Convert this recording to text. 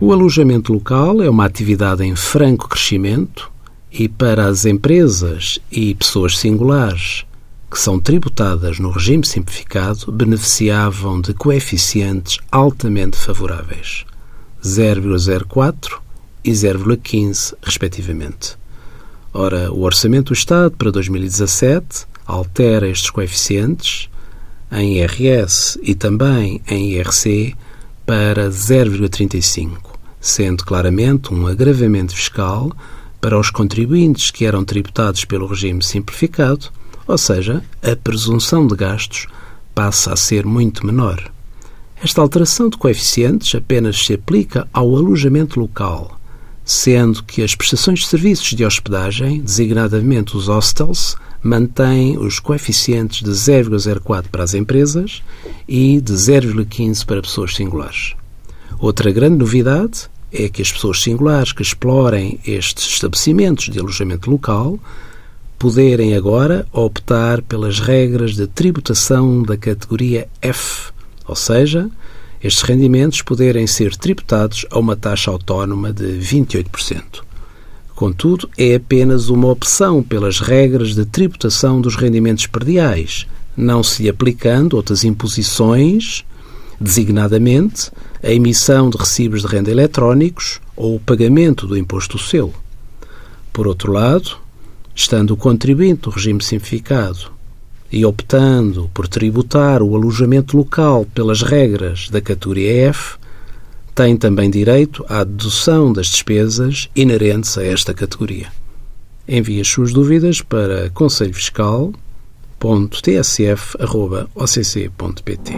O alojamento local é uma atividade em franco crescimento e para as empresas e pessoas singulares que são tributadas no regime simplificado beneficiavam de coeficientes altamente favoráveis, 0,04 e 0,15, respectivamente. Ora, o Orçamento do Estado para 2017 altera estes coeficientes em IRS e também em IRC para 0,35, sendo claramente um agravamento fiscal para os contribuintes que eram tributados pelo regime simplificado, ou seja, a presunção de gastos passa a ser muito menor. Esta alteração de coeficientes apenas se aplica ao alojamento local, sendo que as prestações de serviços de hospedagem, designadamente os hostels, mantém os coeficientes de 0,04 para as empresas e de 0,15 para pessoas singulares. Outra grande novidade é que as pessoas singulares que explorem estes estabelecimentos de alojamento local poderem agora optar pelas regras de tributação da categoria F, ou seja, estes rendimentos poderem ser tributados a uma taxa autónoma de 28%. Contudo, é apenas uma opção pelas regras de tributação dos rendimentos perdiais, não se aplicando outras imposições, designadamente a emissão de recibos de renda eletrónicos ou o pagamento do imposto selo. Por outro lado, estando o contribuinte do regime simplificado e optando por tributar o alojamento local pelas regras da categoria F, tem também direito à dedução das despesas inerentes a esta categoria. Envie as suas dúvidas para conselhofiscal.tsf.occ.pt.